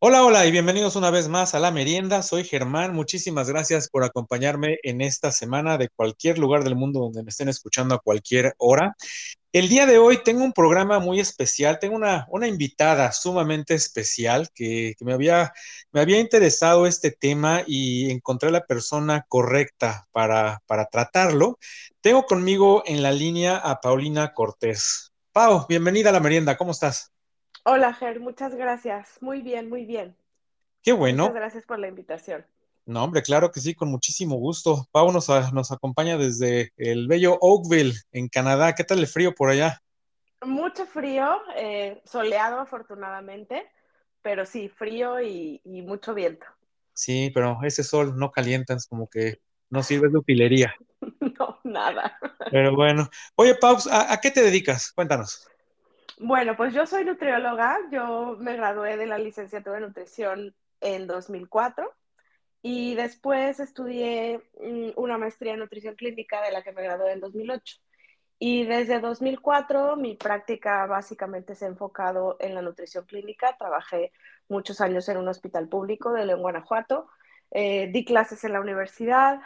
Hola, hola y bienvenidos una vez más a La Merienda. Soy Germán. Muchísimas gracias por acompañarme en esta semana de cualquier lugar del mundo donde me estén escuchando a cualquier hora. El día de hoy tengo un programa muy especial. Tengo una, una invitada sumamente especial que, me, había, me había interesado este tema y encontré la persona correcta para, para tratarlo. Tengo conmigo en la línea a Paulina Cortés. Pau, bienvenida a La Merienda. ¿Cómo estás? Hola, Ger, muchas gracias. Muy bien, muy bien. Qué Muchas bueno. gracias por la invitación. No, hombre, claro que sí, con muchísimo gusto. Pau nos, a- nos acompaña desde el bello Oakville, en Canadá. ¿Qué tal el frío por allá? Mucho frío, eh, soleado afortunadamente, pero sí, frío y, y mucho viento. Sí, pero ese sol no calienta, es como que no sirve de utilería. No, nada. Pero bueno. Oye, Pau, ¿a, a qué te dedicas? Cuéntanos. Bueno, pues yo soy nutrióloga. Yo me gradué de la licenciatura de nutrición en 2004 y después estudié mm, una maestría en nutrición clínica de la que me gradué en 2008. Y desde 2004 mi práctica básicamente se ha enfocado en la nutrición clínica. Trabajé muchos años en un hospital público de León, Guanajuato. Eh, di clases en la universidad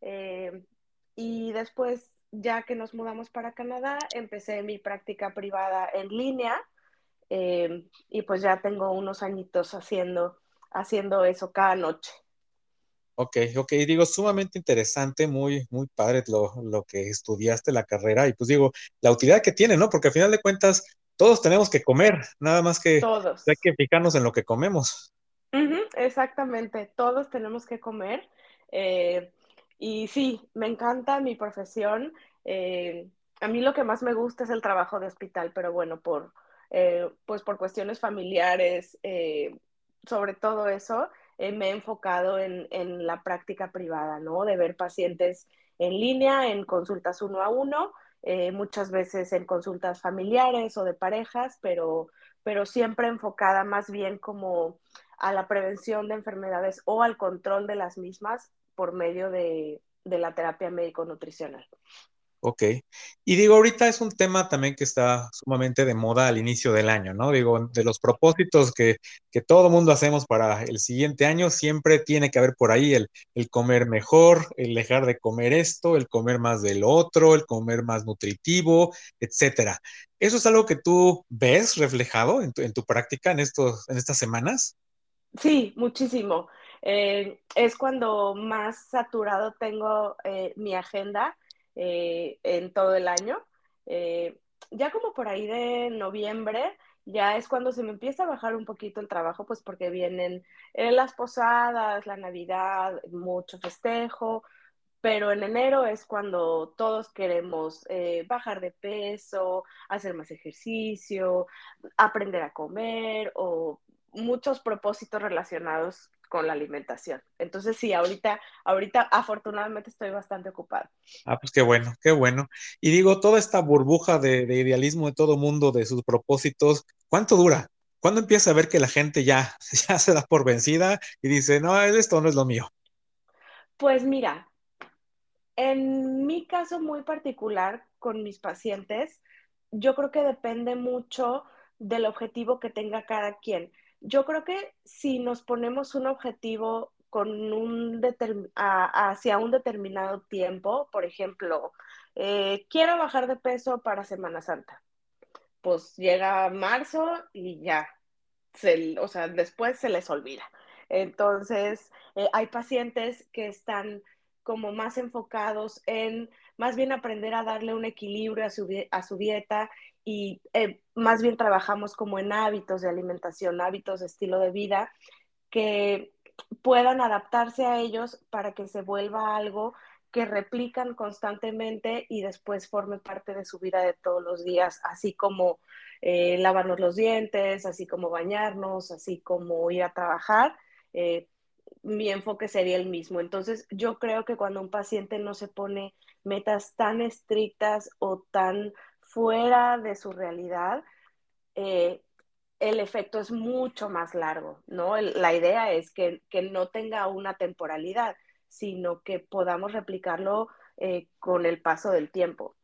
eh, y después, ya que nos mudamos para Canadá, empecé mi práctica privada en línea eh, y pues ya tengo unos añitos haciendo, haciendo eso cada noche. Ok, ok, digo, sumamente interesante, muy, muy padre lo, lo que estudiaste la carrera y pues digo, la utilidad que tiene, ¿no? Porque al final de cuentas, todos tenemos que comer, nada más que hay Todos. que fijarnos en lo que comemos. Exactamente, todos tenemos que comer. eh, y sí, me encanta mi profesión. eh, a mí lo que más me gusta es el trabajo de hospital, pero bueno, por, eh, pues por cuestiones familiares, eh, sobre todo eso, me he enfocado en, en la práctica privada, ¿no? De ver pacientes en línea, en consultas uno a uno, muchas veces en consultas familiares o de parejas, pero, pero siempre enfocada más bien como a la prevención de enfermedades o al control de las mismas por medio de, de la terapia médico-nutricional. Ok. Y digo, ahorita es un tema también que está sumamente de moda al inicio del año, ¿no? Digo, de los propósitos que, que todo mundo hacemos para el siguiente año, siempre tiene que haber por ahí el, el comer mejor, el dejar de comer esto, el comer más del otro, el comer más nutritivo, etcétera. ¿Eso es algo que tú ves reflejado en tu, en tu práctica en estos, en estas semanas? Sí, muchísimo. Eh, es cuando más saturado tengo eh, mi agenda eh, en todo el año. Ya como por ahí de noviembre, ya es cuando se me empieza a bajar un poquito el trabajo, pues porque vienen las posadas, la Navidad, mucho festejo, pero en enero es cuando todos queremos bajar de peso, hacer más ejercicio, aprender a comer o muchos propósitos relacionados con la alimentación. Entonces sí, ahorita, ahorita afortunadamente estoy bastante ocupada. Ah, pues qué bueno, qué bueno. Y digo, toda esta burbuja de, de idealismo de todo mundo, de sus propósitos, ¿cuánto dura? ¿Cuándo empieza a ver que la gente ya, ya se da por vencida y dice, no, esto no es lo mío? Pues mira, en mi caso muy particular con mis pacientes, yo creo que depende mucho del objetivo que tenga cada quien. Yo creo que si nos ponemos un objetivo con un hacia un determinado tiempo, por ejemplo, eh, quiero bajar de peso para Semana Santa, pues llega marzo y ya, se- o sea, después se les olvida. Entonces, eh, hay pacientes que están como más enfocados en más bien aprender a darle un equilibrio a su, a su dieta y eh, más bien trabajamos como en hábitos de alimentación, hábitos de estilo de vida que puedan adaptarse a ellos para que se vuelva algo que replican constantemente y después forme parte de su vida de todos los días, así como eh, lavarnos los dientes, así como bañarnos, así como ir a trabajar. Eh, mi enfoque sería el mismo. Entonces, yo creo que cuando un paciente no se pone metas tan estrictas o tan fuera de su realidad, eh, el efecto es mucho más largo, ¿no? El, la idea es que, que, no tenga una temporalidad, sino que podamos replicarlo eh, con el paso del tiempo.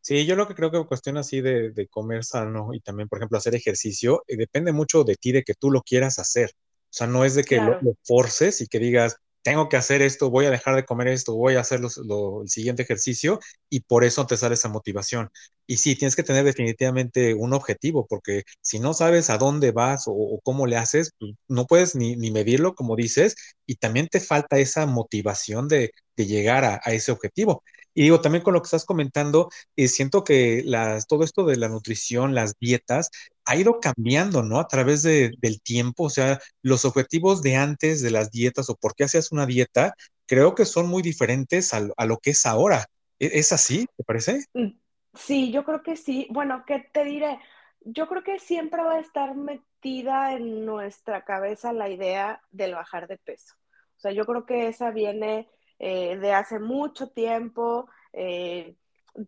Sí, yo lo que creo que cuestión así de, de comer sano y también, por ejemplo, hacer ejercicio, eh, depende mucho de ti, de que tú lo quieras hacer. O sea, no es de que lo forces y que digas, tengo que hacer esto, voy a dejar de comer esto, voy a hacer lo- el siguiente ejercicio y por eso te sale esa motivación. Y sí, tienes que tener definitivamente un objetivo, porque si no sabes a dónde vas o, cómo le haces, pues, no puedes ni, ni medirlo, como dices, y también te falta esa motivación de, llegar a a ese objetivo. Y digo, también con lo que estás comentando, eh, siento que las, todo esto de la nutrición, las dietas, ha ido cambiando, ¿no? A través de- del tiempo, o sea, los objetivos de antes de las dietas o por qué hacías una dieta, creo que son muy diferentes a, a lo que es ahora. ¿E- ¿Es así? ¿Te parece? Mm, Sí, yo creo que sí. Bueno, ¿qué te diré? Yo creo que siempre va a estar metida en nuestra cabeza la idea del bajar de peso. O sea, yo creo que esa viene eh, de hace mucho tiempo, eh,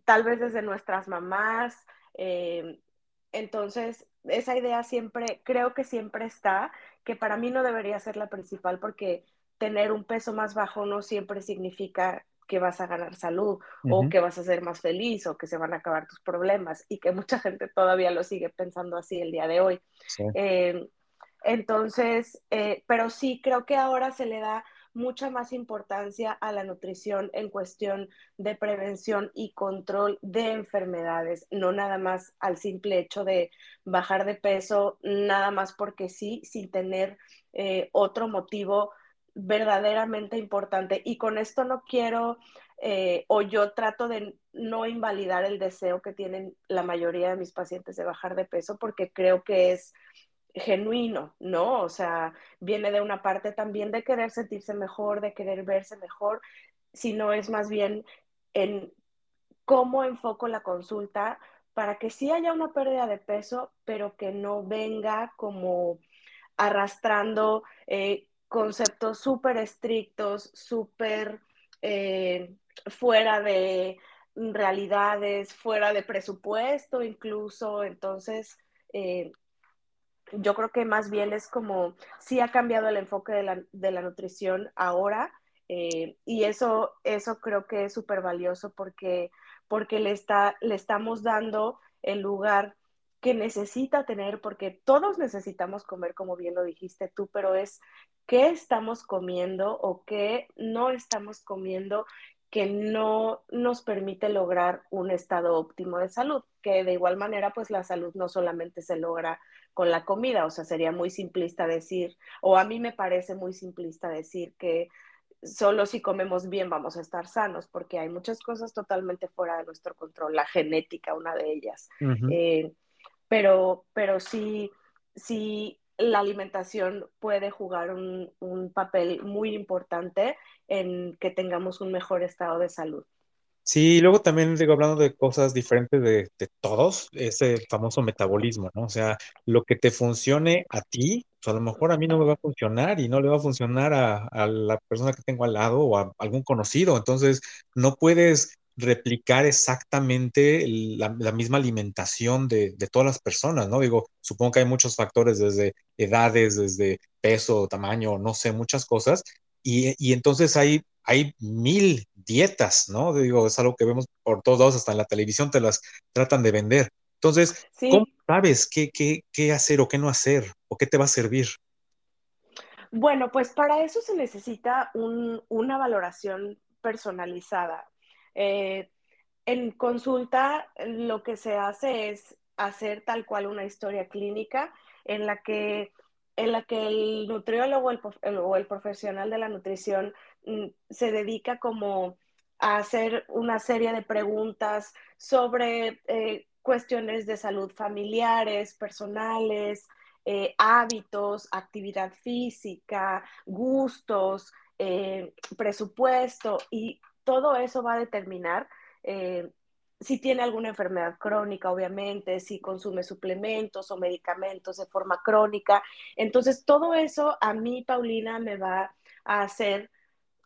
tal vez desde nuestras mamás. eh, entonces, esa idea siempre, creo que siempre está, que para mí no debería ser la principal porque tener un peso más bajo no siempre significa que vas a ganar salud o que vas a ser más feliz o que se van a acabar tus problemas y que mucha gente todavía lo sigue pensando así el día de hoy. sí. Eh, entonces, eh, pero sí creo que ahora se le da mucha más importancia a la nutrición en cuestión de prevención y control de enfermedades, no nada más al simple hecho de bajar de peso, nada más porque sí, sin tener eh, otro motivo verdaderamente importante. Y con esto no quiero, eh, o yo trato de no invalidar el deseo que tienen la mayoría de mis pacientes de bajar de peso, porque creo que es genuino, ¿no? O sea, viene de una parte también de querer sentirse mejor, de querer verse mejor, sino es más bien en cómo enfoco la consulta para que sí haya una pérdida de peso, pero que no venga como arrastrando eh, conceptos súper estrictos, súper eh, fuera de realidades, fuera de presupuesto incluso. Entonces, eh, yo creo que más bien es como, sí ha cambiado el enfoque de la, de la nutrición ahora eh, y eso, eso creo que es súper valioso porque, porque le, está, le estamos dando el lugar que necesita tener, porque todos necesitamos comer, como bien lo dijiste tú, pero es qué estamos comiendo o qué no estamos comiendo que no nos permite lograr un estado óptimo de salud, que de igual manera, pues la salud no solamente se logra con la comida, o sea, sería muy simplista decir, o a mí me parece muy simplista decir que solo si comemos bien vamos a estar sanos, porque hay muchas cosas totalmente fuera de nuestro control, la genética, una de ellas. Eh, pero, pero sí, sí, la alimentación puede jugar un, un papel muy importante en que tengamos un mejor estado de salud. Sí, luego también digo, hablando de cosas diferentes de, de todos, ese famoso metabolismo, ¿no? O sea, lo que te funcione a ti, pues a lo mejor a mí no me va a funcionar y no le va a funcionar a, a la persona que tengo al lado o a algún conocido. Entonces, no puedes replicar exactamente la, la misma alimentación de, de todas las personas, ¿no? Digo, supongo que hay muchos factores desde edades, desde peso, tamaño, no sé, muchas cosas y, y entonces hay, hay mil dietas, ¿no? Digo, es algo que vemos por todos lados, hasta en la televisión te las tratan de vender. Entonces, ¿cómo sabes qué, qué, qué hacer o qué no hacer? ¿O qué te va a servir? bueno, pues para eso se necesita un, una valoración personalizada. Eh, En consulta, lo que se hace es hacer tal cual una historia clínica en la que, en la que el nutriólogo el, el, o el profesional de la nutrición se dedica como a hacer una serie de preguntas sobre eh, cuestiones de salud familiares, personales, eh, hábitos, actividad física, gustos, eh, presupuesto y todo eso va a determinar si tiene alguna enfermedad crónica, obviamente, si consume suplementos o medicamentos de forma crónica. Entonces, todo eso a mí, Paulina, me va a hacer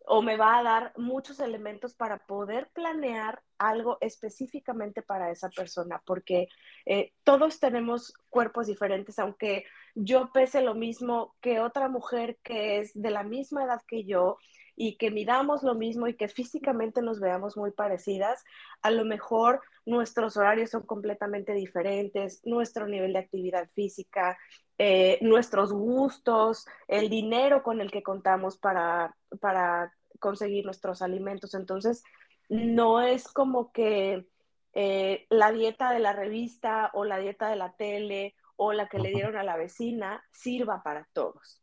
o me va a dar muchos elementos para poder planear algo específicamente para esa persona, porque eh, todos tenemos cuerpos diferentes, aunque yo pese lo mismo que otra mujer que es de la misma edad que yo y que midamos lo mismo y que físicamente nos veamos muy parecidas, a lo mejor nuestros horarios son completamente diferentes, nuestro nivel de actividad física, eh, nuestros gustos, el dinero con el que contamos para, para conseguir nuestros alimentos. Entonces, no es como que eh, la dieta de la revista o la dieta de la tele o la que le dieron a la vecina sirva para todos.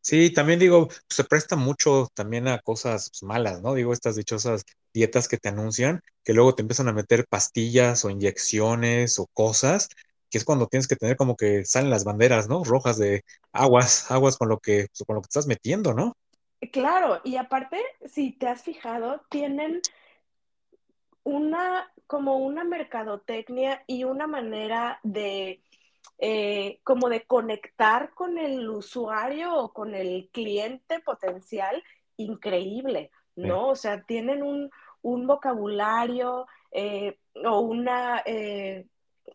Sí. también digo, se presta mucho también a cosas pues, malas, ¿no? Digo, estas dichosas dietas que te anuncian, que luego te empiezan a meter pastillas o inyecciones o cosas, que es cuando tienes que tener como que salen las banderas, ¿no? Rojas de aguas, aguas con lo que, con lo que estás metiendo, ¿no? Claro, y aparte, si te has fijado, tienen una, como una mercadotecnia y una manera de, eh, como de conectar con el usuario o con el cliente potencial increíble, ¿no? O sea, tienen un, vocabulario eh, o una, eh,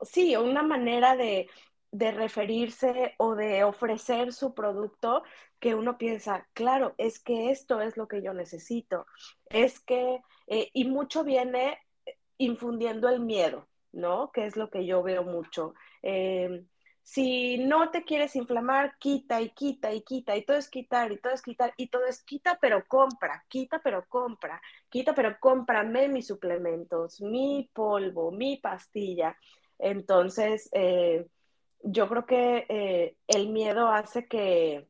sí, una manera de, de referirse o de ofrecer su producto que uno piensa, claro, es que esto es lo que yo necesito, es que, eh, y mucho viene infundiendo el miedo, ¿no? Que es lo que yo veo mucho. Em, si no te quieres inflamar, quita y quita y quita, y todo es quitar y todo es quitar, y todo es quita pero compra, quita pero compra, quita pero cómprame mis suplementos, mi polvo, mi pastilla. Entonces, eh, yo creo que eh, el miedo hace que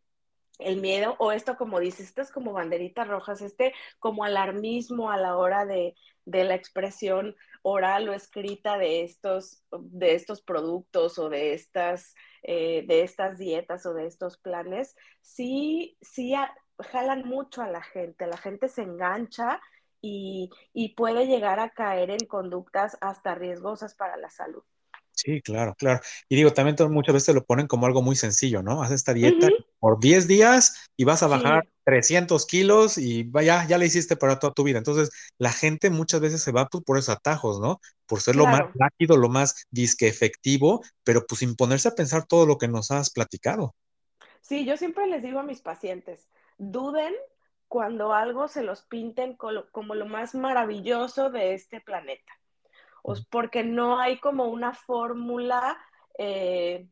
el miedo, o esto como dices, estas como banderitas rojas, este como alarmismo a la hora de, la expresión oral o escrita de estos, de estos productos o de estas, eh, de estas dietas o de estos planes, sí, sí jalan mucho a la gente, la gente se engancha y, y puede llegar a caer en conductas hasta riesgosas para la salud. Sí, claro, claro. Y digo, también muchas veces lo ponen como algo muy sencillo, ¿no? Haz esta dieta por 10 días y vas a bajar 300 kilos y vaya, ya la hiciste para toda tu vida. Entonces, la gente muchas veces se va pues, por esos atajos, ¿no? Por ser lo más rápido, lo más disque efectivo, pero pues sin ponerse a pensar todo lo que nos has platicado. Sí, yo siempre les digo a mis pacientes, duden cuando algo se los pinten como lo más maravilloso de este planeta porque no hay como una fórmula eh,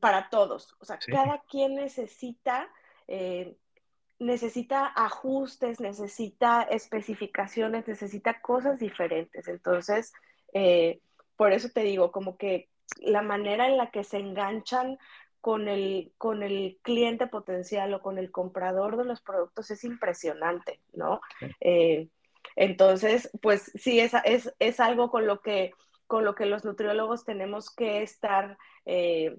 para todos. O sea, cada quien necesita, eh, necesita ajustes, necesita especificaciones, necesita cosas diferentes. Entonces, eh, por eso te digo, como que la manera en la que se enganchan con el, con el cliente potencial o con el comprador de los productos es impresionante, ¿no? Entonces, pues sí, es, es, es algo con lo, que, con lo que los nutriólogos tenemos que estar eh,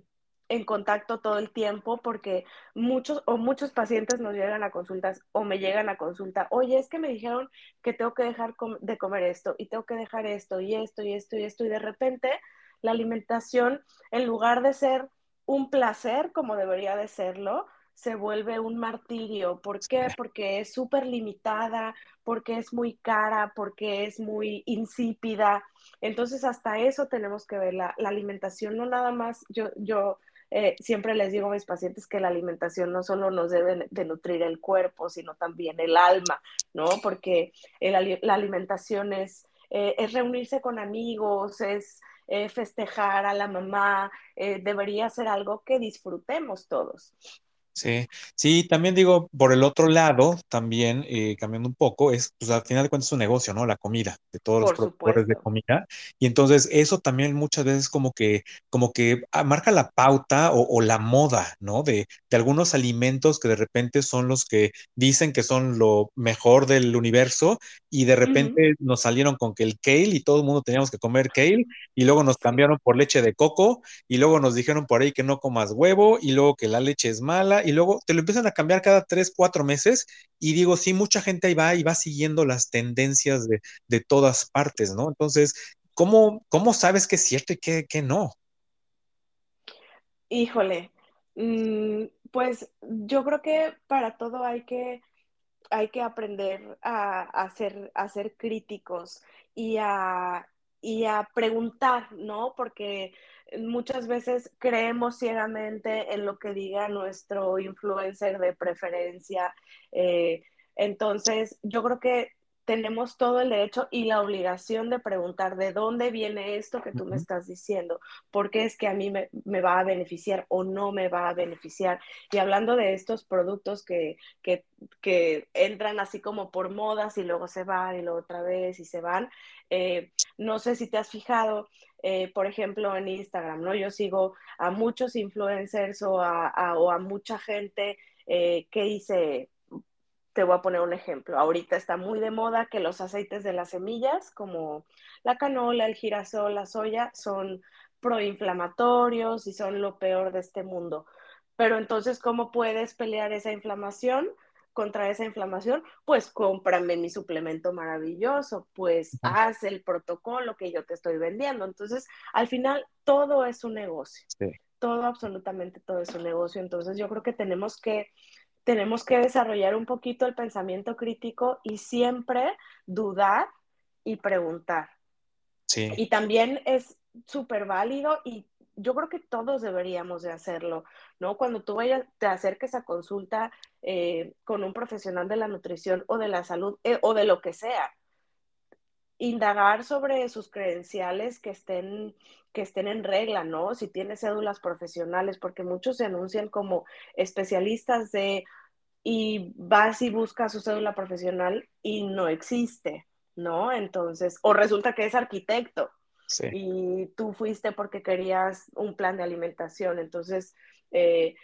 en contacto todo el tiempo porque muchos o muchos pacientes nos llegan a consultas o me llegan a consulta, oye, es que me dijeron que tengo que dejar de comer esto y tengo que dejar esto y esto y esto y esto y de repente la alimentación, en lugar de ser un placer como debería de serlo, se vuelve un martirio. ¿Por qué? Porque es súper limitada, porque es muy cara, porque es muy insípida. Entonces, hasta eso tenemos que ver. La, alimentación no nada más, yo, yo eh, siempre les digo a mis pacientes que la alimentación no solo nos debe de nutrir el cuerpo, sino también el alma, ¿no? Porque la alimentación es, eh, es reunirse con amigos, es eh, festejar a la mamá, debería ser algo que disfrutemos todos. Sí, sí, también digo, por el otro lado, también eh, cambiando un poco, es, pues al final de cuentas es un negocio, ¿no? La comida, de todos los productores de comida. Y entonces eso también muchas veces como que, como que ah, marca la pauta o, la moda, ¿no? De, de, algunos alimentos que de repente son los que dicen que son lo mejor del universo y de repente nos salieron con que el kale y todo el mundo teníamos que comer kale y luego nos cambiaron por leche de coco y luego nos dijeron por ahí que no comas huevo y luego que la leche es mala y luego te lo empiezan a cambiar cada tres, cuatro meses y digo, sí, mucha gente ahí va y va siguiendo las tendencias de, todas partes, ¿no? Entonces, ¿cómo, ¿cómo sabes qué es cierto y qué, no? Híjole, mm, pues yo creo que para todo hay que, hay que aprender a, ser, a ser críticos y a, y a preguntar, ¿no? Porque muchas veces creemos ciegamente en lo que diga nuestro influencer de preferencia. Eh, entonces, yo creo que tenemos todo el derecho y la obligación de preguntar de dónde viene esto que tú me estás diciendo, por qué es que a mí me, va a beneficiar o no me va a beneficiar. Y hablando de estos productos que, que, que entran así como por modas y luego se van y luego otra vez y se van, eh, no sé si te has fijado, eh, por ejemplo, en Instagram, ¿no? Yo sigo a muchos influencers o a, o a mucha gente eh, que dice te voy a poner un ejemplo. Ahorita está muy de moda que los aceites de las semillas, como la canola, el girasol, la soya, son proinflamatorios y son lo peor de este mundo. Pero entonces, ¿cómo puedes pelear esa inflamación? Contra esa inflamación, pues cómprame mi suplemento maravilloso, pues haz el protocolo que yo te estoy vendiendo. Entonces, al final, todo es un negocio. Todo, absolutamente todo es un negocio. Entonces, yo creo que tenemos que tenemos que desarrollar un poquito el pensamiento crítico y siempre dudar y preguntar. Sí. Y también es súper válido y yo creo que todos deberíamos de hacerlo, ¿no? Cuando tú vayas, te acerques a consulta eh, con un profesional de la nutrición o de la salud eh, o de lo que sea, indagar sobre sus credenciales que estén, que estén en regla, ¿no? Si tiene cédulas profesionales, porque muchos se anuncian como especialistas de y vas y buscas su cédula profesional y no existe, ¿no? Entonces, o resulta que es arquitecto y tú fuiste porque querías un plan de alimentación. Entonces, eh,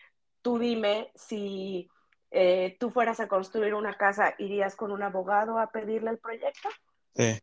tú dime si eh, tú fueras a construir una casa, ¿irías con un abogado a pedirle el proyecto? Sí.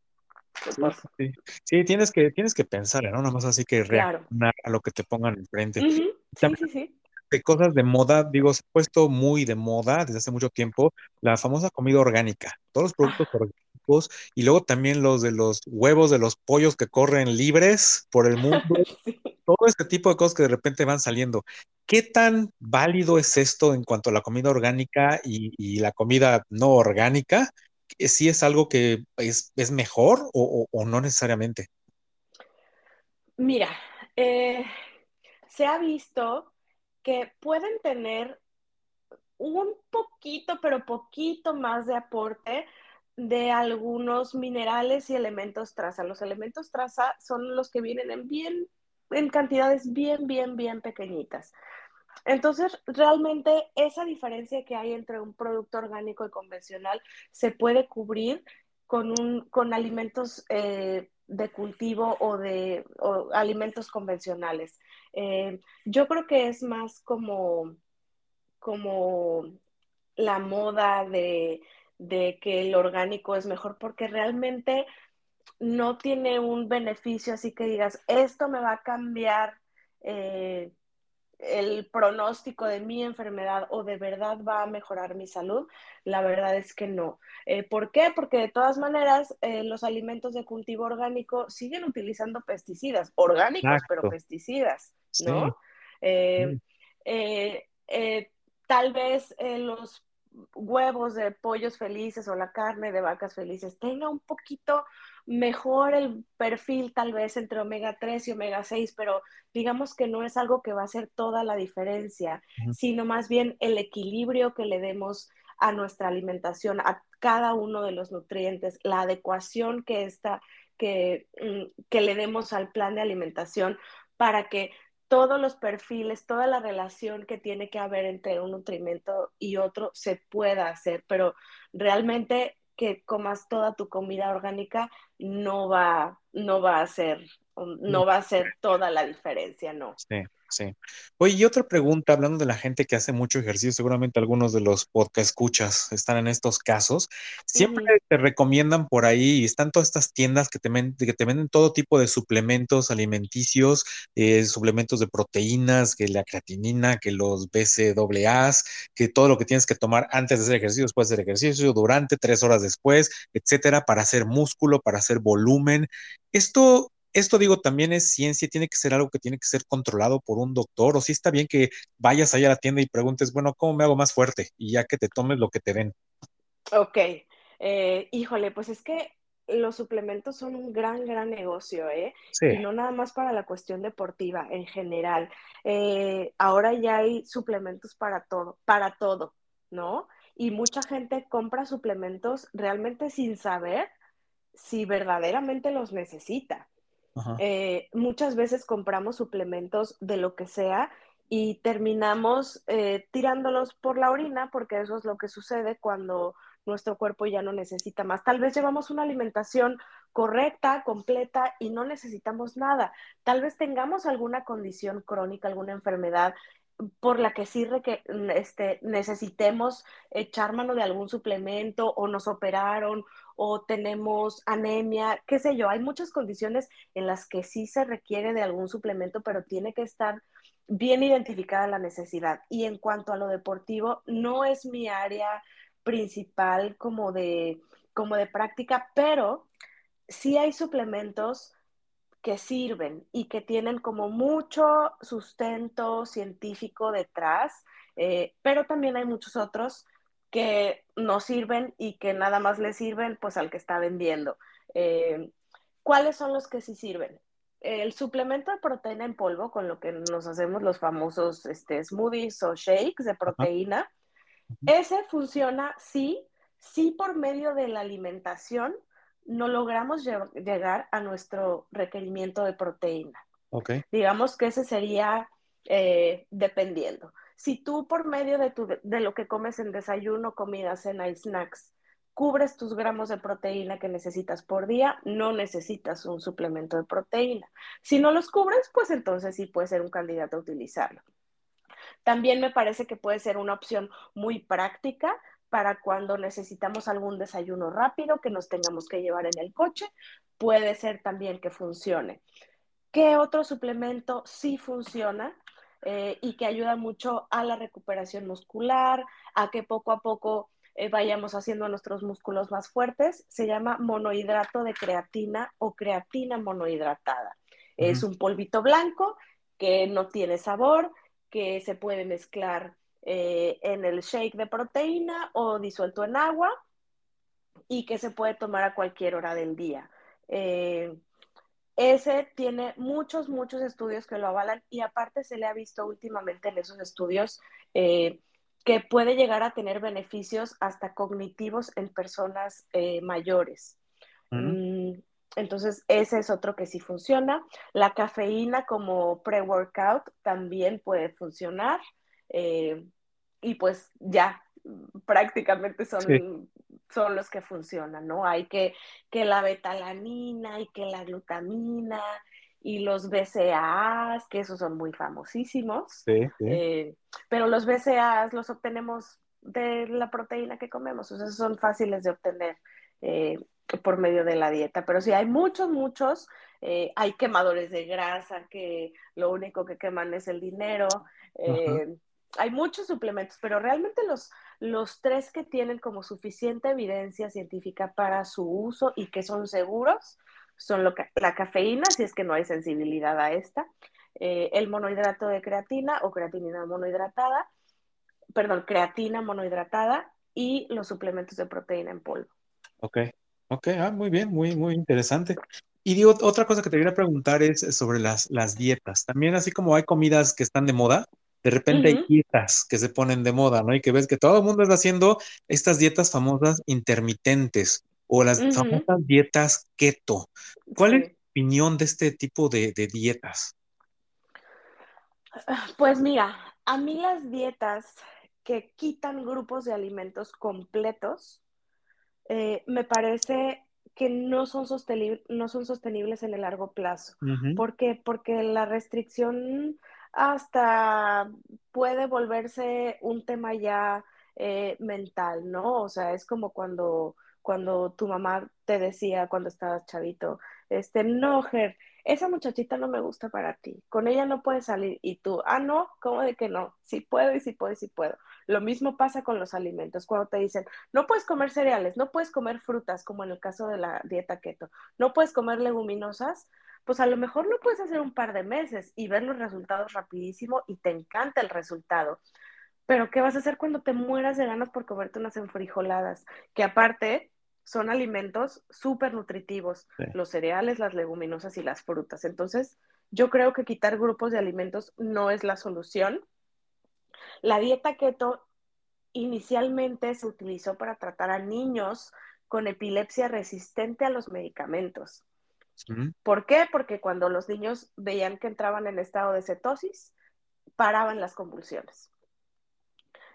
Sí, sí, tienes que, tienes que pensar, ¿no? Nada más así que reaccionar a lo que te pongan enfrente. Sí, sí, sí. De cosas de moda, digo, se ha puesto muy de moda desde hace mucho tiempo la famosa comida orgánica, todos los productos ah. orgánicos y luego también los de los huevos de los pollos que corren libres por el mundo, todo este tipo de cosas que de repente van saliendo. ¿Qué tan válido es esto en cuanto a la comida orgánica y, la comida no orgánica? ¿Si es algo que es, mejor o, no necesariamente? Mira, eh, se ha visto que pueden tener un poquito, pero poquito más de aporte de algunos minerales y elementos traza. Los elementos traza son los que vienen en bien, en cantidades bien, bien, bien pequeñitas. Entonces, realmente esa diferencia que hay entre un producto orgánico y convencional se puede cubrir con, un, con alimentos eh, de cultivo o de alimentos convencionales. Eh, yo creo que es más como, como la moda de, que el orgánico es mejor porque realmente no tiene un beneficio así que digas, esto me va a cambiar eh, el pronóstico de mi enfermedad o de verdad va a mejorar mi salud, la verdad es que no. Eh, ¿Por qué? Porque de todas maneras eh, los alimentos de cultivo orgánico siguen utilizando pesticidas, orgánicos, pero pesticidas, ¿no? Eh, tal vez los huevos de pollos felices o la carne de vacas felices tenga un poquito mejor el perfil tal vez entre omega 3 y omega 6, pero digamos que no es algo que va a hacer toda la diferencia, sino más bien el equilibrio que le demos a nuestra alimentación, a cada uno de los nutrientes, la adecuación que, está, que, mm, que le demos al plan de alimentación para que todos los perfiles, toda la relación que tiene que haber entre un nutrimento y otro se pueda hacer, pero realmente que comas toda tu comida orgánica no va, no va a ser, no va a ser toda la diferencia, no. Sí. Sí. Oye, y otra pregunta, hablando de la gente que hace mucho ejercicio, seguramente algunos de los podcast escuchas están en estos casos. Siempre te recomiendan por ahí, están todas estas tiendas que te, que te venden todo tipo de suplementos alimenticios, eh, suplementos de proteínas, que la creatinina, que los BCAA, que todo lo que tienes que tomar antes de hacer ejercicio, después de hacer ejercicio, durante, tres horas después, etcétera, para hacer músculo, para hacer volumen. Esto esto digo, también es ciencia, tiene que ser algo que tiene que ser controlado por un doctor, o si está bien que vayas ahí a la tienda y preguntes, bueno, ¿cómo me hago más fuerte? Y ya que te tomes lo que te den. Ok, eh, híjole, pues es que los suplementos son un gran, gran negocio, ¿eh? Sí. Y no nada más para la cuestión deportiva, en general. Eh, ahora ya hay suplementos para todo, para todo, ¿no? y mucha gente compra suplementos realmente sin saber si verdaderamente los necesita. Eh, muchas veces compramos suplementos de lo que sea y terminamos eh, tirándolos por la orina porque eso es lo que sucede cuando nuestro cuerpo ya no necesita más. Tal vez llevamos una alimentación correcta, completa y no necesitamos nada. Tal vez tengamos alguna condición crónica, alguna enfermedad por la que sí que, este, necesitemos echar mano de algún suplemento o nos operaron o tenemos anemia, qué sé yo. Hay muchas condiciones en las que sí se requiere de algún suplemento, pero tiene que estar bien identificada la necesidad. Y en cuanto a lo deportivo, no es mi área principal como de, como de práctica, pero sí hay suplementos que sirven y que tienen como mucho sustento científico detrás, eh, pero también hay muchos otros que no sirven y que nada más le sirven pues al que está vendiendo. Eh, ¿Cuáles son los que sí sirven? El suplemento de proteína en polvo, con lo que nos hacemos los famosos este, smoothies o shakes de proteína, ese funciona sí, sí por medio de la alimentación no logramos llegar a nuestro requerimiento de proteína. Okay. Digamos que ese sería eh, dependiendo. Si tú por medio de, tu, de lo que comes en desayuno, comida, cena y snacks, cubres tus gramos de proteína que necesitas por día, no necesitas un suplemento de proteína. Si no los cubres, pues entonces sí puede ser un candidato a utilizarlo. También me parece que puede ser una opción muy práctica para cuando necesitamos algún desayuno rápido que nos tengamos que llevar en el coche. Puede ser también que funcione. ¿Qué otro suplemento sí funciona eh, y que ayuda mucho a la recuperación muscular, a que poco a poco eh, vayamos haciendo nuestros músculos más fuertes? Se llama monohidrato de creatina o creatina monohidratada. Es un polvito blanco que no tiene sabor, que se puede mezclar eh, en el shake de proteína o disuelto en agua y que se puede tomar a cualquier hora del día. Eh, ese tiene muchos, muchos estudios que lo avalan y aparte se le ha visto últimamente en esos estudios eh, que puede llegar a tener beneficios hasta cognitivos en personas mayores. Mm, entonces, ese es otro que sí funciona. La cafeína como pre-workout también puede funcionar. Eh, y pues ya prácticamente son, son los que funcionan, ¿no? Hay que, que la betalanina y que la glutamina y los BCAAs, que esos son muy famosísimos. Eh, pero los BCAAs los obtenemos de la proteína que comemos, o sea, son fáciles de obtener eh, por medio de la dieta. Pero sí, hay muchos, muchos. hay quemadores de grasa que lo único que queman es el dinero hay muchos suplementos, pero realmente los, los tres que tienen como suficiente evidencia científica para su uso y que son seguros son la cafeína, si es que no hay sensibilidad a esta, eh, el monohidrato de creatina o creatinina monohidratada, perdón, creatina monohidratada y los suplementos de proteína en polvo. Ok, ok, ah, muy bien, muy, muy interesante. Y digo, otra cosa que te quería preguntar es sobre las, las dietas. También así como hay comidas que están de moda, de repente hay dietas que se ponen de moda, ¿no? Y que ves que todo el mundo está haciendo estas dietas famosas intermitentes o las famosas dietas keto. ¿Cuál es tu opinión de este tipo de, dietas? Pues mira, a mí las dietas que quitan grupos de alimentos completos, eh, me parece que no son, sostenibles, no son sostenibles en el largo plazo. ¿Por qué? Porque la restricción hasta puede volverse un tema ya eh, mental, ¿no? O sea, es como cuando, cuando tu mamá te decía cuando estabas chavito, este, no, Ger, esa muchachita no me gusta para ti, con ella no puedes salir y tú, ah, no, ¿cómo de que no? Sí puedo y sí puedo y sí puedo. Lo mismo pasa con los alimentos, cuando te dicen, no puedes comer cereales, no puedes comer frutas, como en el caso de la dieta keto, no puedes comer leguminosas, pues a lo mejor lo puedes hacer un par de meses y ver los resultados rapidísimo y te encanta el resultado. Pero ¿qué vas a hacer cuando te mueras de ganas por comerte unas enfrijoladas? Que aparte son alimentos súper nutritivos, los cereales, las leguminosas y las frutas. Entonces, yo creo que quitar grupos de alimentos no es la solución. La dieta keto inicialmente se utilizó para tratar a niños con epilepsia resistente a los medicamentos. ¿Por qué? Porque cuando los niños veían que entraban en estado de cetosis, paraban las convulsiones.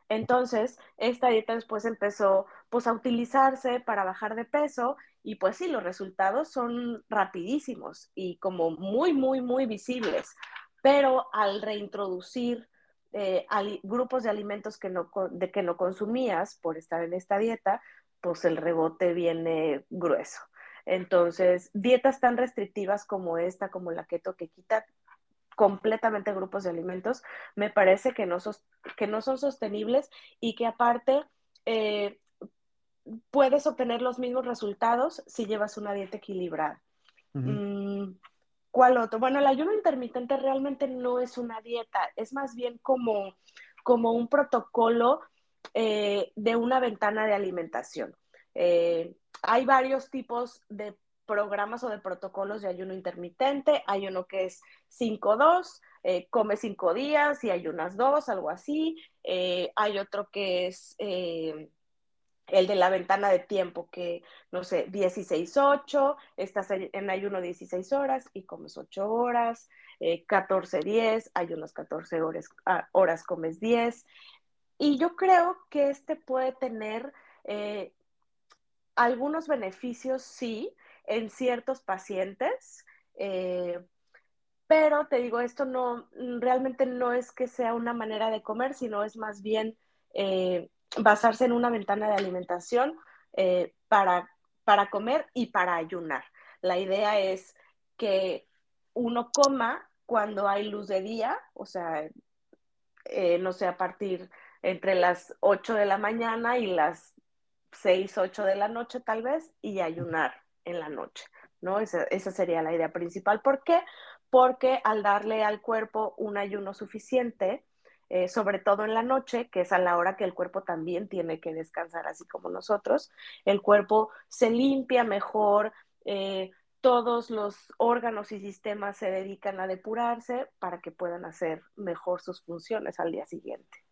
Entonces, esta dieta después empezó pues, a utilizarse para bajar de peso y pues sí, los resultados son rapidísimos y como muy, muy, muy visibles. Pero al reintroducir eh, grupos de alimentos que no, que no consumías por estar en esta dieta, pues el rebote viene grueso. Entonces, dietas tan restrictivas como esta, como la keto, que quita completamente grupos de alimentos, me parece que no, que no son sostenibles y que aparte eh, puedes obtener los mismos resultados si llevas una dieta equilibrada. Mm, ¿Cuál otro? Bueno, el ayuno intermitente realmente no es una dieta, es más bien como, como un protocolo eh, de una ventana de alimentación. Eh, hay varios tipos de programas o de protocolos de ayuno intermitente. Hay uno que es 5-2, eh, come 5 días y ayunas 2, algo así. hay otro que es el de la ventana de tiempo, que no sé, 16-8, estás en ayuno 16 horas y comes 8 horas, 14-10, ayunas 14 horas, horas comes 10. Y yo creo que este puede tener eh, algunos beneficios, sí, en ciertos pacientes, eh, pero te digo, esto no, realmente no es que sea una manera de comer, sino es más bien eh, basarse en una ventana de alimentación para, para comer y para ayunar. La idea es que uno coma cuando hay luz de día, o sea, no sé, a partir entre las 8 de la mañana y las 6, 8 de la noche tal vez, y ayunar en la noche, ¿no? Esa, sería la idea principal. ¿Por qué? Porque al darle al cuerpo un ayuno suficiente, eh, sobre todo en la noche, que es a la hora que el cuerpo también tiene que descansar, así como nosotros, el cuerpo se limpia mejor, eh, todos los órganos y sistemas se dedican a depurarse para que puedan hacer mejor sus funciones al día siguiente.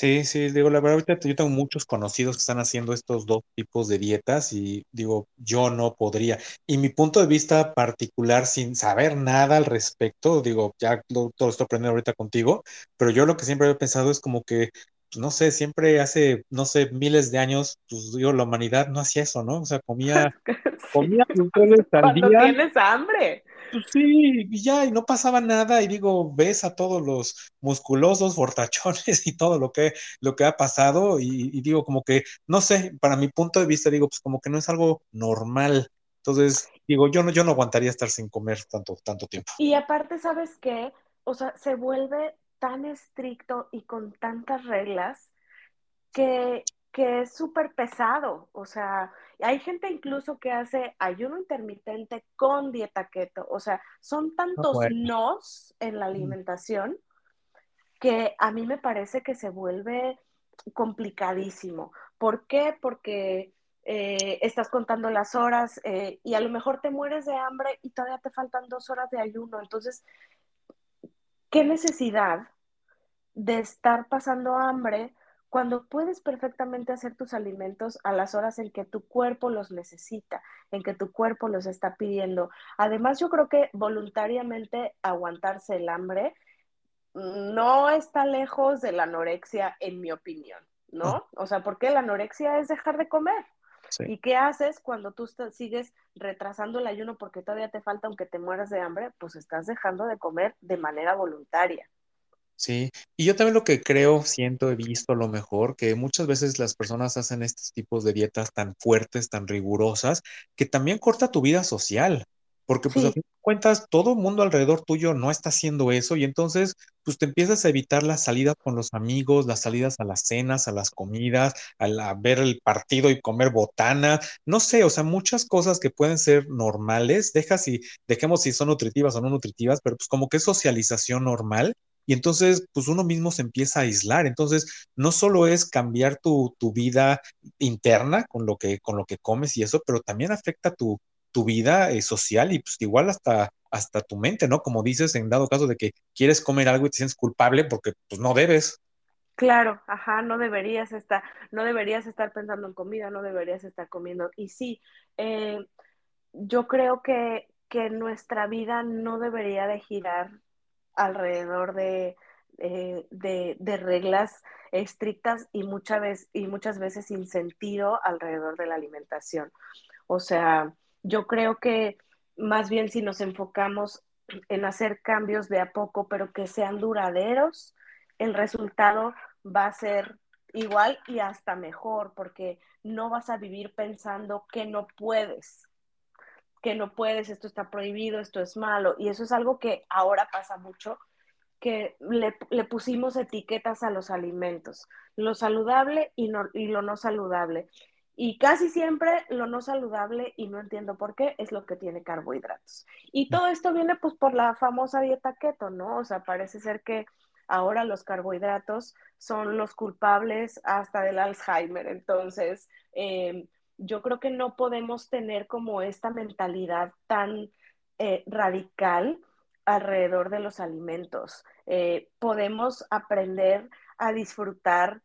Sí, sí, digo, la verdad, ahorita yo tengo muchos conocidos que están haciendo estos dos tipos de dietas y digo, yo no podría. Y mi punto de vista particular, sin saber nada al respecto, digo, ya lo, todo estoy aprendiendo ahorita contigo, pero yo lo que siempre he pensado es como que, no sé, siempre hace, no sé, miles de años, pues digo, la humanidad no hacía eso, ¿no? O sea, comía, comía al día. tienes hambre. Pues sí, y ya, y no pasaba nada, y digo, ves a todos los musculosos, fortachones y todo lo que, lo que ha pasado, y, digo, como que, no sé, para mi punto de vista, digo, pues como que no es algo normal. Entonces, digo, yo no, yo no aguantaría estar sin comer tanto, tanto tiempo. Y aparte, ¿sabes qué? O sea, se vuelve tan estricto y con tantas reglas que, que es súper pesado. O sea, hay gente incluso que hace ayuno intermitente con dieta keto. O sea, son tantos nos en la alimentación que a mí me parece que se vuelve complicadísimo. ¿Por qué? Porque eh, estás contando las horas eh, y a lo mejor te mueres de hambre y todavía te faltan dos horas de ayuno. Entonces, ¿qué necesidad de estar pasando hambre cuando puedes perfectamente hacer tus alimentos a las horas en que tu cuerpo los necesita, en que tu cuerpo los está pidiendo. Además, yo creo que voluntariamente aguantarse el hambre no está lejos de la anorexia, en mi opinión, ¿no? O sea, porque la anorexia es dejar de comer. ¿Y qué haces cuando tú sigues retrasando el ayuno porque todavía te falta, aunque te mueras de hambre? Pues estás dejando de comer de manera voluntaria. Sí, y yo también lo que creo, siento, he visto a lo mejor, que muchas veces las personas hacen estos tipos de dietas tan fuertes, tan rigurosas, que también corta tu vida social, porque pues a fin de cuentas todo el mundo alrededor tuyo no está haciendo eso y entonces pues te empiezas a evitar las salidas con los amigos, las salidas a las cenas, a las comidas, a, ver el partido y comer botana, no sé, o sea, muchas cosas que pueden ser normales, deja si, dejemos si son nutritivas o no nutritivas, pero pues como que es socialización normal y entonces, pues uno mismo se empieza a aislar. Entonces, no solo es cambiar tu, vida interna con lo, que, con lo que comes y eso, pero también afecta tu, tu vida eh, social y pues igual hasta, hasta tu mente, ¿no? Como dices, en dado caso de que quieres comer algo y te sientes culpable porque pues no debes. Claro, ajá, no deberías estar, no deberías estar pensando en comida, no deberías estar comiendo. Y sí, eh, yo creo que, que nuestra vida no debería de girar alrededor de, eh, de, de, reglas estrictas y, muchas veces, y muchas veces sin sentido alrededor de la alimentación. O sea, yo creo que más bien si nos enfocamos en hacer cambios de a poco, pero que sean duraderos, el resultado va a ser igual y hasta mejor, porque no vas a vivir pensando que no puedes, que no puedes, esto está prohibido, esto es malo. Y eso es algo que ahora pasa mucho, que le, pusimos etiquetas a los alimentos, lo saludable y lo no saludable. Y casi siempre lo no saludable, y no entiendo por qué, es lo que tiene carbohidratos. Y todo esto viene pues por la famosa dieta keto, ¿no? O sea, parece ser que ahora los carbohidratos son los culpables hasta del Alzheimer. Entonces, eh, yo creo que no podemos tener como esta mentalidad tan eh, radical alrededor de los alimentos. Eh, podemos aprender a disfrutar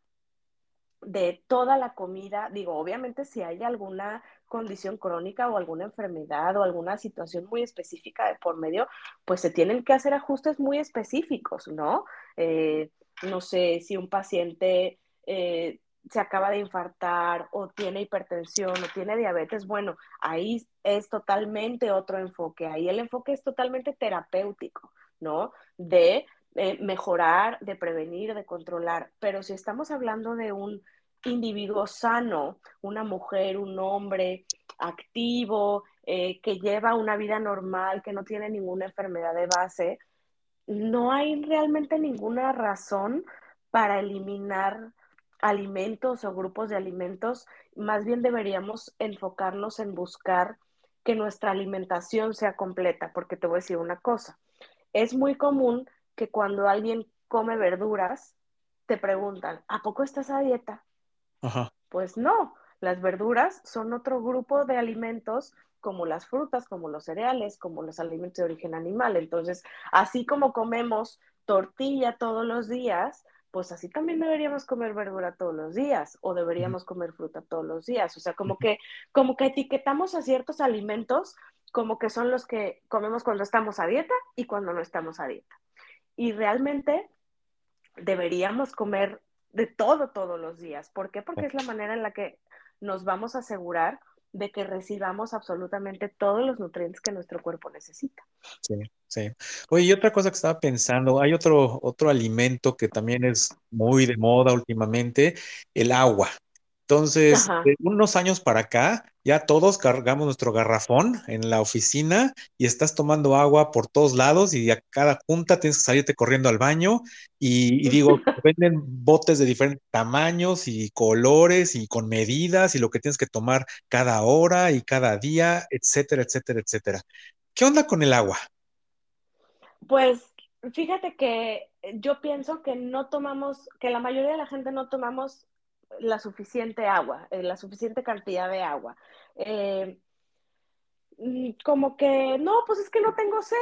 de toda la comida, digo, obviamente si hay alguna condición crónica o alguna enfermedad o alguna situación muy específica de por medio, pues se tienen que hacer ajustes muy específicos, ¿no? Eh, no sé si un paciente eh, se acaba de infartar o tiene hipertensión o tiene diabetes, bueno, ahí es totalmente otro enfoque, ahí el enfoque es totalmente terapéutico, ¿no? De eh, mejorar, de prevenir, de controlar. Pero si estamos hablando de un individuo sano, una mujer, un hombre activo, eh, que lleva una vida normal, que no tiene ninguna enfermedad de base, no hay realmente ninguna razón para eliminar alimentos o grupos de alimentos. Más bien deberíamos enfocarnos en buscar que nuestra alimentación sea completa, porque te voy a decir una cosa. Es muy común que cuando alguien come verduras, te preguntan, ¿a poco estás a dieta? Ajá. Pues no, las verduras son otro grupo de alimentos como las frutas, como los cereales, como los alimentos de origen animal. Entonces, así como comemos tortilla todos los días, pues así también deberíamos comer verdura todos los días o deberíamos comer fruta todos los días. O sea, como que, como que etiquetamos a ciertos alimentos como que son los que comemos cuando estamos a dieta y cuando no estamos a dieta y realmente deberíamos comer de todo todos los días. ¿Por qué? Porque es la manera en la que nos vamos a asegurar de que recibamos absolutamente todos los nutrientes que nuestro cuerpo necesita. Sí, sí. Oye, y otra cosa que estaba pensando, hay otro, otro alimento que también es muy de moda últimamente, el agua. Entonces, de unos años para acá, ya todos cargamos nuestro garrafón en la oficina y estás tomando agua por todos lados y a cada junta tienes que salirte corriendo al baño y, digo, venden botes de diferentes tamaños y colores y con medidas y lo que tienes que tomar cada hora y cada día, etcétera, etcétera, etcétera. ¿Qué onda con el agua? Pues fíjate que yo pienso que no tomamos, que la mayoría de la gente no tomamos la suficiente agua, eh, la suficiente cantidad de agua. Eh, mm, como que, no, pues es que no tengo sed.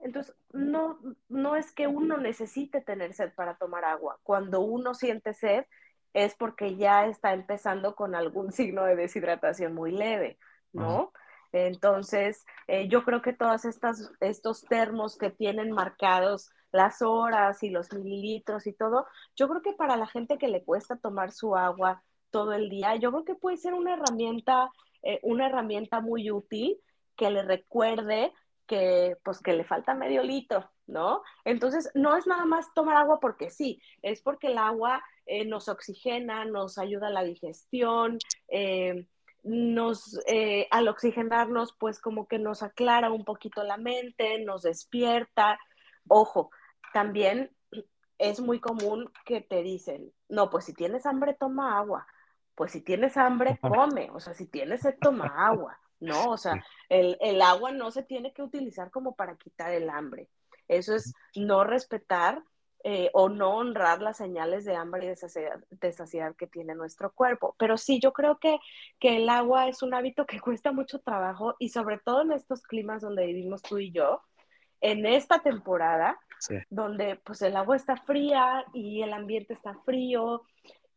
Entonces, no, no es que uno necesite tener sed para tomar agua. Cuando uno siente sed es porque ya está empezando con algún signo de deshidratación muy leve, ¿no? Entonces, eh, yo creo que todas estas, estos termos que tienen marcados las horas y los mililitros y todo, yo creo que para la gente que le cuesta tomar su agua todo el día, yo creo que puede ser una herramienta, eh, una herramienta muy útil que le recuerde que pues que le falta medio litro, ¿no? Entonces, no es nada más tomar agua porque sí, es porque el agua eh, nos oxigena, nos ayuda a la digestión, eh, nos, al oxigenarnos, pues como que nos aclara un poquito la mente, nos despierta. Ojo, también es muy común que te dicen, no, pues si tienes hambre, toma agua. Pues si tienes hambre, come. O sea, si tienes sed, toma agua. No, o sea, el, agua no se tiene que utilizar como para quitar el hambre. Eso es no respetar eh, o no honrar las señales de hambre y de saciedad, que tiene nuestro cuerpo. Pero sí, yo creo que, que el agua es un hábito que cuesta mucho trabajo y sobre todo en estos climas donde vivimos tú y yo, en esta temporada, donde pues el agua está fría y el ambiente está frío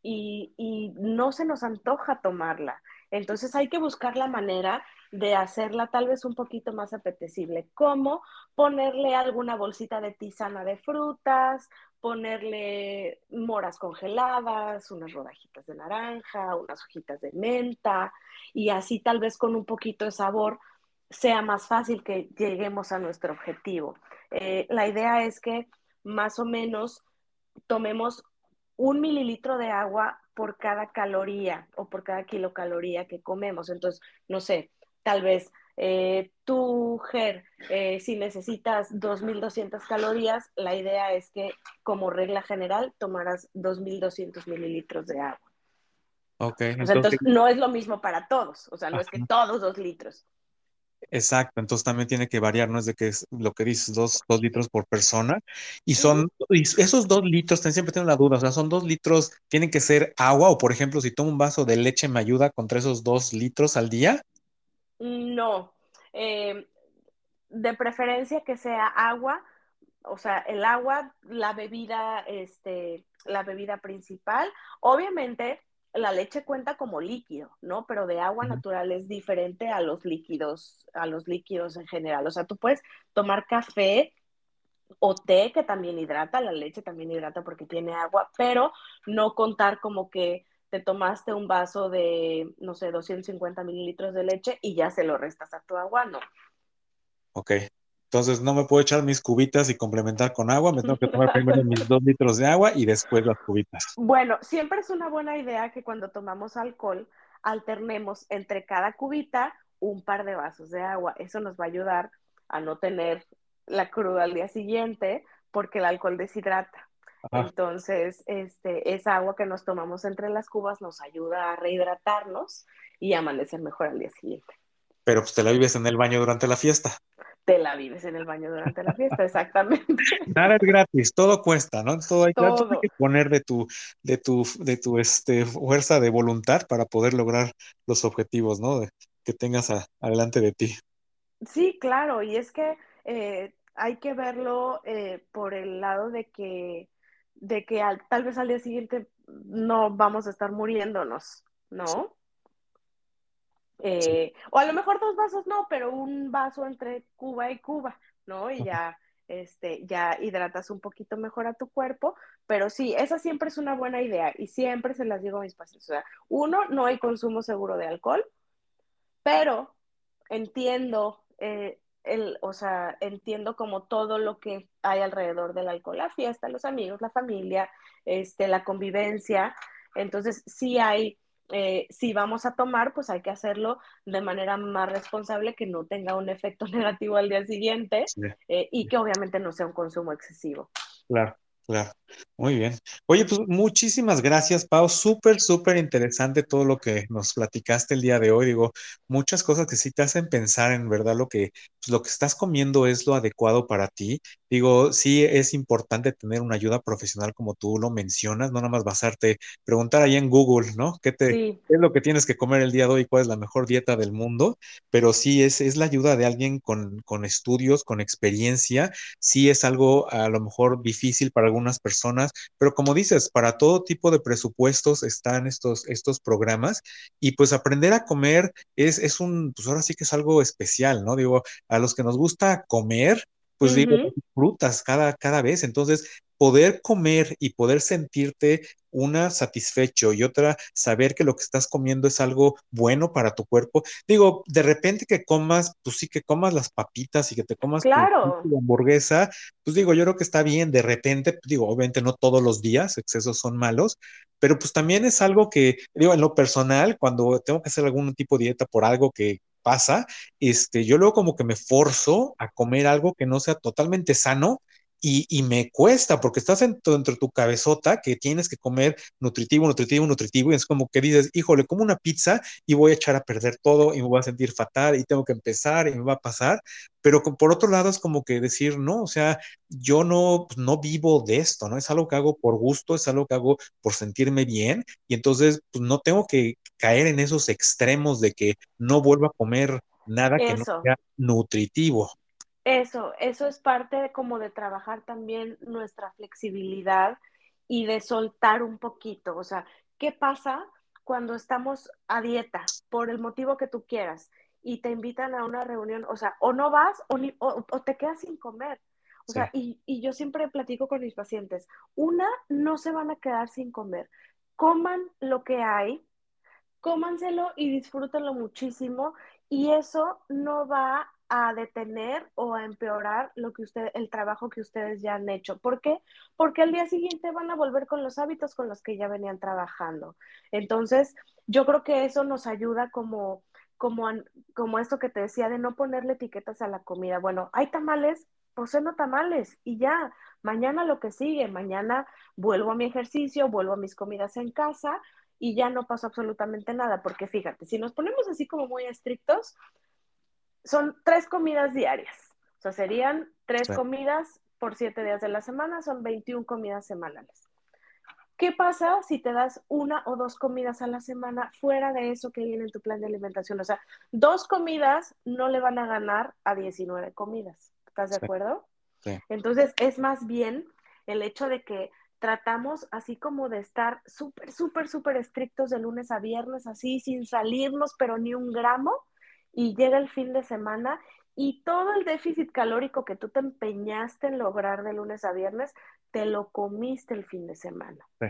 y, y no se nos antoja tomarla. Entonces hay que buscar la manera de hacerla tal vez un poquito más apetecible, como ponerle alguna bolsita de tisana de frutas, ponerle moras congeladas, unas rodajitas de naranja, unas hojitas de menta, y así tal vez con un poquito de sabor sea más fácil que lleguemos a nuestro objetivo. Eh, la idea es que más o menos tomemos un mililitro de agua por cada caloría o por cada kilocaloría que comemos. Entonces, no sé, tal vez eh, tú, Ger, eh, si necesitas 2.200 calorías, la idea es que como regla general tomarás 2.200 mililitros de agua. Ok. entonces, no es lo mismo para todos, o sea, no es que todos dos litros. Exacto, entonces también tiene que variar, no es de que es lo que dices, dos, dos litros por persona. Y son, y esos dos litros, siempre tengo la duda, o sea, son dos litros, tienen que ser agua, o por ejemplo, si tomo un vaso de leche, ¿me ayuda contra esos dos litros al día? No, eh, de preferencia que sea agua, o sea, el agua, la bebida, este, la bebida principal. Obviamente, la leche cuenta como líquido, ¿no? Pero de agua natural es diferente a los líquidos, a los líquidos en general. O sea, tú puedes tomar café o té que también hidrata, la leche también hidrata porque tiene agua, pero no contar como que te tomaste un vaso de, no sé, 250 mililitros de leche y ya se lo restas a tu agua, no. Ok, entonces no me puedo echar mis cubitas y complementar con agua, me tengo que tomar primero mis dos litros de agua y después las cubitas. Bueno, siempre es una buena idea que cuando tomamos alcohol alternemos entre cada cubita un par de vasos de agua. Eso nos va a ayudar a no tener la cruda al día siguiente porque el alcohol deshidrata. Entonces, este, esa agua que nos tomamos entre las cubas nos ayuda a rehidratarnos y amanecer mejor al día siguiente. Pero pues te la vives en el baño durante la fiesta te la vives en el baño durante la fiesta, exactamente. Nada es gratis, todo cuesta, ¿no? Todo hay, que poner de tu, de tu, de tu este, fuerza de voluntad para poder lograr los objetivos, ¿no? que tengas adelante de ti. Sí, claro, y es que eh, hay que verlo eh, por el lado de que, de que tal vez al día siguiente no vamos a estar muriéndonos, ¿no? Eh, o a lo mejor dos vasos no, pero un vaso entre Cuba y Cuba, ¿no? Y ya, este, ya hidratas un poquito mejor a tu cuerpo, pero sí, esa siempre es una buena idea y siempre se las digo a mis pacientes. O sea, uno, no hay consumo seguro de alcohol, pero entiendo, eh, el, o sea, entiendo como todo lo que hay alrededor del alcohol, la fiesta, los amigos, la familia, este, la convivencia. Entonces, sí hay eh, si vamos a tomar, pues hay que hacerlo de manera más responsable, que no tenga un efecto negativo al día siguiente eh, y que obviamente no sea un consumo excesivo. Claro. Claro, muy bien. Oye, pues muchísimas gracias, Pau. Súper, súper interesante todo lo que nos platicaste el día de hoy. Digo, muchas cosas que sí te hacen pensar en verdad lo que, pues, lo que estás comiendo es lo adecuado para ti. Digo, sí es importante tener una ayuda profesional como tú lo mencionas, no nada más basarte, preguntar ahí en Google, ¿no? ¿Qué, te, es lo que tienes que comer el día de hoy? ¿Cuál es la mejor dieta del mundo? Pero sí es, es la ayuda de alguien con, con estudios, con experiencia. Sí es algo a lo mejor difícil para algún unas personas, pero como dices, para todo tipo de presupuestos están estos, estos programas y pues aprender a comer es, es un, pues ahora sí que es algo especial, ¿no? Digo, a los que nos gusta comer, pues digo, frutas cada, cada vez. Entonces, poder comer y poder sentirte una satisfecho y otra saber que lo que estás comiendo es algo bueno para tu cuerpo. Digo, de repente que comas, pues sí que comas las papitas y que te comas claro. tu, hamburguesa, pues digo, yo creo que está bien, de repente, digo, obviamente no todos los días, excesos son malos, pero pues también es algo que, digo, en lo personal, cuando tengo que hacer algún tipo de dieta por algo que pasa, este, yo luego como que me forzo a comer algo que no sea totalmente sano y, me cuesta porque estás dentro, de tu cabezota que tienes que comer nutritivo, nutritivo, nutritivo y es como que dices, híjole, como una pizza y voy a echar a perder todo y me voy a sentir fatal y tengo que empezar y me va a pasar, pero por otro lado es como que decir, no, o sea, yo no, pues, no vivo de esto, ¿no? Es algo que hago por gusto, es algo que hago por sentirme bien y entonces pues, no tengo que caer en esos extremos de que no vuelva a comer nada que no sea nutritivo. Eso, eso es parte de como de trabajar también nuestra flexibilidad y de soltar un poquito. O sea, ¿qué pasa cuando estamos a dieta por el motivo que tú quieras y te invitan a una reunión? O sea, o no vas o, ni, o, o te quedas sin comer. O sea, y, y, yo siempre platico con mis pacientes, una, no se van a quedar sin comer, coman lo que hay, cómanselo y disfrútenlo muchísimo y eso no va a detener o a empeorar lo que usted, el trabajo que ustedes ya han hecho. ¿Por qué? Porque al día siguiente van a volver con los hábitos con los que ya venían trabajando. Entonces, yo creo que eso nos ayuda como, como, como esto que te decía de no ponerle etiquetas a la comida. Bueno, hay tamales, pues no tamales y ya, mañana lo que sigue, mañana vuelvo a mi ejercicio, vuelvo a mis comidas en casa y ya no pasa absolutamente nada, porque fíjate, si nos ponemos así como muy estrictos, son tres comidas diarias. O sea, serían tres sí. comidas por siete días de la semana, son 21 comidas semanales. ¿Qué pasa si te das una o dos comidas a la semana fuera de eso que viene en tu plan de alimentación? O sea, dos comidas no le van a ganar a 19 comidas. ¿Estás de sí. acuerdo? Sí. Entonces, es más bien el hecho de que tratamos así como de estar súper, súper, súper estrictos de lunes a viernes, así sin salirnos, pero ni un gramo, y llega el fin de semana y todo el déficit calórico que tú te empeñaste en lograr de lunes a viernes, te lo comiste el fin de semana. Sí.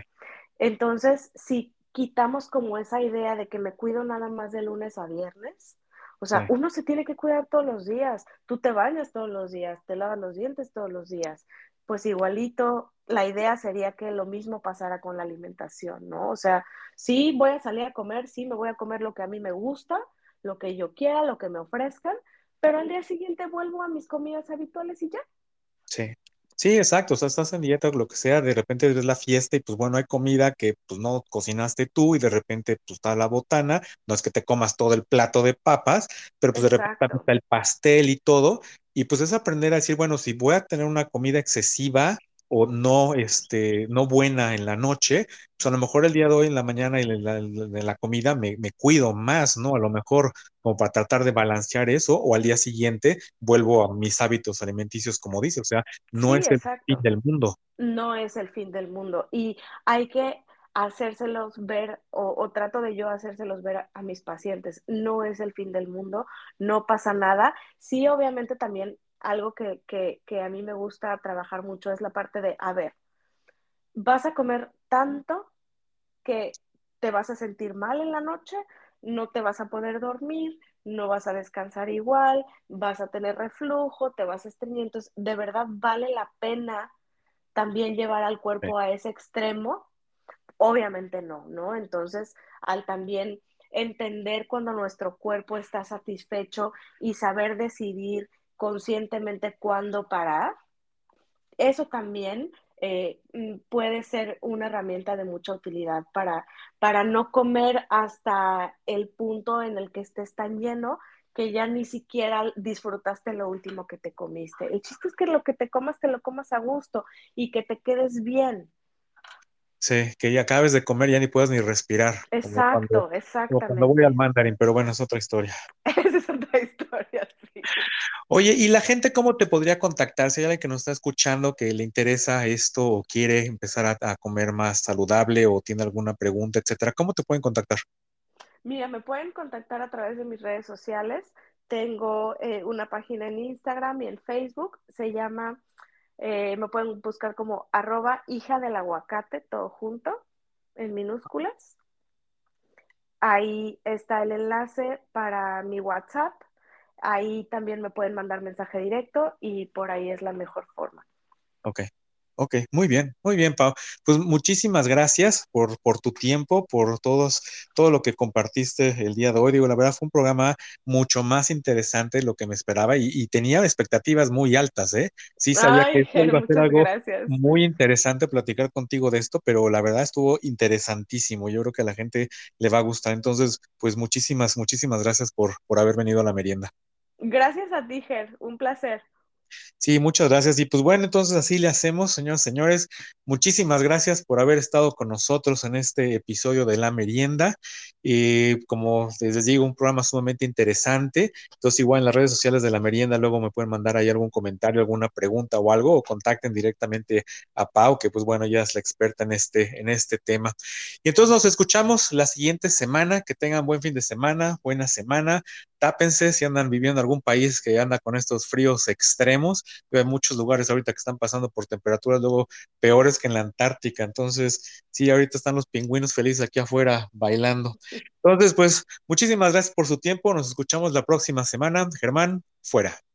Entonces, si quitamos como esa idea de que me cuido nada más de lunes a viernes, o sea, sí. uno se tiene que cuidar todos los días, tú te bañas todos los días, te lavas los dientes todos los días, pues igualito la idea sería que lo mismo pasara con la alimentación, ¿no? O sea, sí voy a salir a comer, sí me voy a comer lo que a mí me gusta, lo que yo quiera, lo que me ofrezcan, pero al día siguiente vuelvo a mis comidas habituales y ya. Sí. Sí, exacto, o sea, estás en dieta, lo que sea, de repente es la fiesta y pues bueno, hay comida que pues no cocinaste tú y de repente pues está la botana, no es que te comas todo el plato de papas, pero pues exacto. de repente está el pastel y todo, y pues es aprender a decir, bueno, si voy a tener una comida excesiva, o no, este, no buena en la noche, pues a lo mejor el día de hoy en la mañana y en la, la comida me, me, cuido más, ¿no? A lo mejor como para tratar de balancear eso, o al día siguiente vuelvo a mis hábitos alimenticios, como dice, o sea, no sí, es exacto. el fin del mundo. No es el fin del mundo. Y hay que hacérselos ver, o, o, trato de yo hacérselos ver a, a, mis pacientes. No es el fin del mundo, no pasa nada. Sí, obviamente también algo que, que, que, a mí me gusta trabajar mucho es la parte de, a ver, vas a comer tanto que te vas a sentir mal en la noche, no te vas a poder dormir, no vas a descansar igual, vas a tener reflujo, te vas a estreñir. Entonces, de verdad vale la pena también llevar al cuerpo a ese extremo. Obviamente no, ¿no? Entonces, al también entender cuando nuestro cuerpo está satisfecho y saber decidir conscientemente cuándo parar, eso también eh, mm, puede ser una herramienta de mucha utilidad para, para no comer hasta el punto en el que estés tan lleno que ya ni siquiera disfrutaste lo último que te comiste. El chiste es que lo que te comas te lo comas a gusto y que te quedes bien. Sí, que ya acabes de comer ya ni puedas ni respirar. Exacto, exactamente. cuando voy al mandarín, pero bueno, es otra historia. Esa es otra historia, sí. Oye, ¿y la gente cómo te podría contactar? Si hay alguien que nos está escuchando que le interesa esto o quiere empezar a, comer más saludable o tiene alguna pregunta, etcétera, ¿cómo te pueden contactar? Mira, me pueden contactar a través de mis redes sociales. Tengo eh, una página en Instagram y en Facebook. Se llama eh, me pueden buscar como arroba hija del aguacate, todo junto, en minúsculas. Ahí está el enlace para mi WhatsApp. Ahí también me pueden mandar mensaje directo y por ahí es la mejor forma. Ok, Ok, muy bien, muy bien, Pau. Pues muchísimas gracias por, por tu tiempo, por todos, todo lo que compartiste el día de hoy. Digo, la verdad fue un programa mucho más interesante de lo que me esperaba y, y tenía expectativas muy altas, ¿eh? Sí sabía Ay, que iba a ser algo gracias. muy interesante platicar contigo de esto, pero la verdad estuvo interesantísimo. Yo creo que a la gente le va a gustar. Entonces, pues muchísimas, muchísimas gracias por, por haber venido a la merienda. Gracias a ti, Ger. Un placer. Sí, muchas gracias. Y pues bueno, entonces así le hacemos, señores, señores. Muchísimas gracias por haber estado con nosotros en este episodio de La Merienda. Y como les digo, un programa sumamente interesante. Entonces, igual en las redes sociales de La Merienda, luego me pueden mandar ahí algún comentario, alguna pregunta o algo, o contacten directamente a Pau, que pues bueno, ya es la experta en este, en este tema. Y entonces nos escuchamos la siguiente semana. Que tengan buen fin de semana, buena semana. Tápense si andan viviendo en algún país que anda con estos fríos extremos hay muchos lugares ahorita que están pasando por temperaturas luego peores que en la Antártica. Entonces, sí, ahorita están los pingüinos felices aquí afuera bailando. Entonces, pues, muchísimas gracias por su tiempo. Nos escuchamos la próxima semana. Germán, fuera.